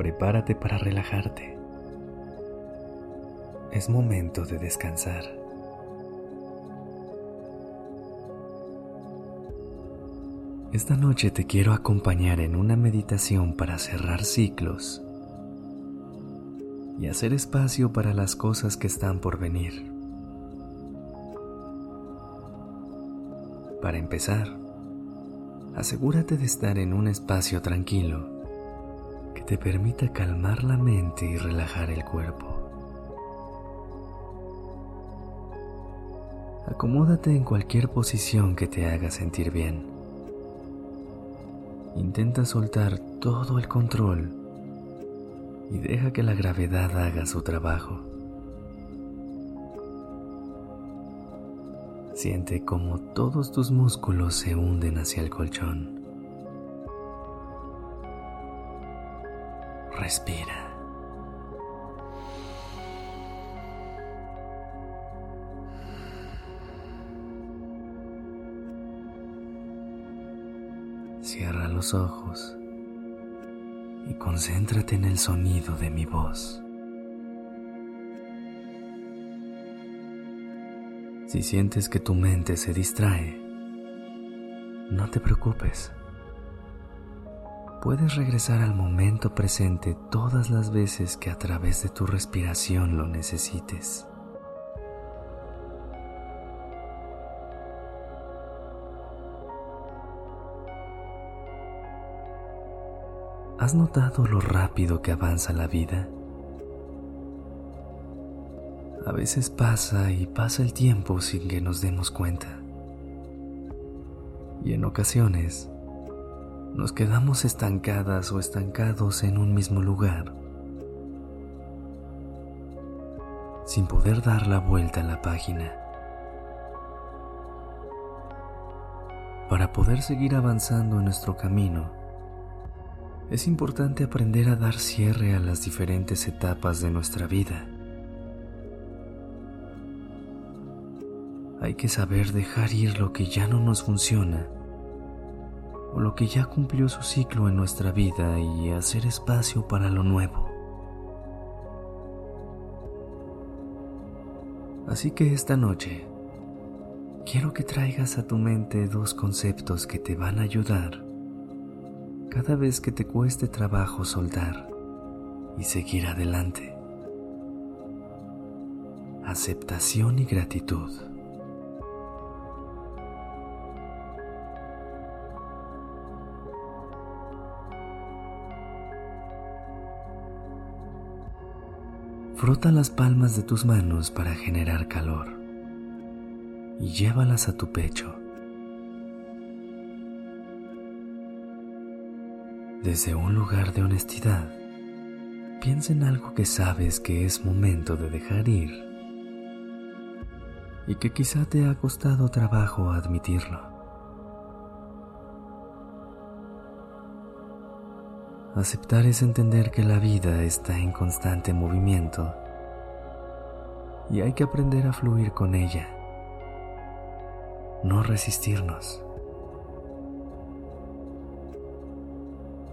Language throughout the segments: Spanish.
Prepárate para relajarte. Es momento de descansar. Esta noche te quiero acompañar en una meditación para cerrar ciclos y hacer espacio para las cosas que están por venir. Para empezar, asegúrate de estar en un espacio tranquilo que te permita calmar la mente y relajar el cuerpo. Acomódate en cualquier posición que te haga sentir bien. Intenta soltar todo el control y deja que la gravedad haga su trabajo. Siente como todos tus músculos se hunden hacia el colchón. Respira. Cierra los ojos y concéntrate en el sonido de mi voz. Si sientes que tu mente se distrae, no te preocupes. Puedes regresar al momento presente todas las veces que a través de tu respiración lo necesites. ¿Has notado lo rápido que avanza la vida? A veces pasa y pasa el tiempo sin que nos demos cuenta. Y en ocasiones nos quedamos estancadas o estancados en un mismo lugar, sin poder dar la vuelta a la página. Para poder seguir avanzando en nuestro camino, es importante aprender a dar cierre a las diferentes etapas de nuestra vida hay que saber dejar ir lo que ya no nos funciona o lo que ya cumplió su ciclo en nuestra vida y hacer espacio para lo nuevo. Así que esta noche quiero que traigas a tu mente dos conceptos que te van a ayudar cada vez que te cueste trabajo soltar y seguir adelante. Aceptación y gratitud. Frota las palmas de tus manos para generar calor y llévalas a tu pecho. Desde un lugar de honestidad, piensa en algo que sabes que es momento de dejar ir y que quizá te ha costado trabajo admitirlo. Aceptar es entender que la vida está en constante movimiento y hay que aprender a fluir con ella, no resistirnos.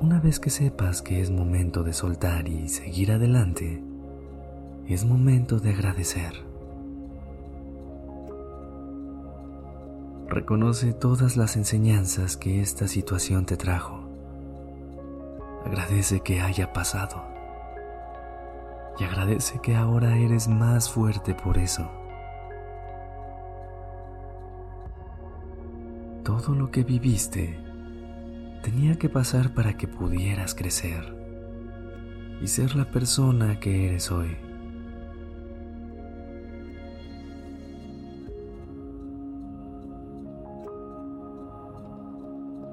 Una vez que sepas que es momento de soltar y seguir adelante, es momento de agradecer. Reconoce todas las enseñanzas que esta situación te trajo Agradece que haya pasado. Y agradece que ahora eres más fuerte por eso. Todo lo que viviste tenía que pasar para que pudieras crecer y ser la persona que eres hoy.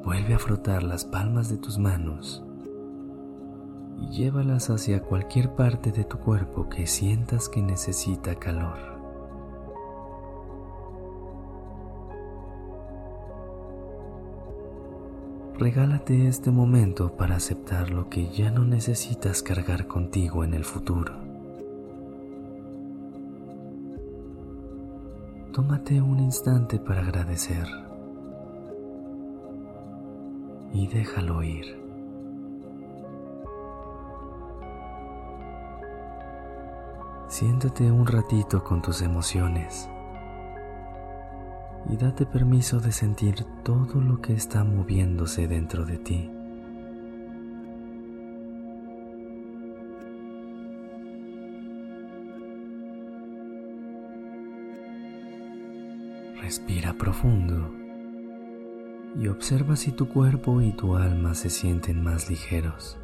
Vuelve a frotar las palmas de tus manos y llévalas hacia cualquier parte de tu cuerpo que sientas que necesita calor. Regálate este momento para aceptar lo que ya no necesitas cargar contigo en el futuro. Tómate un instante para agradecer y déjalo ir. Siéntate un ratito con tus emociones y date permiso de sentir todo lo que está moviéndose dentro de ti. Respira profundo y observa si tu cuerpo y tu alma se sienten más ligeros.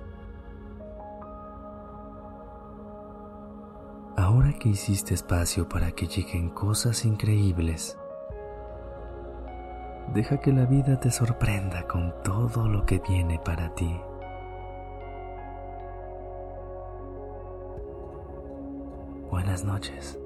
Que hiciste espacio para que lleguen cosas increíbles, deja que la vida te sorprenda con todo lo que viene para ti. Buenas noches.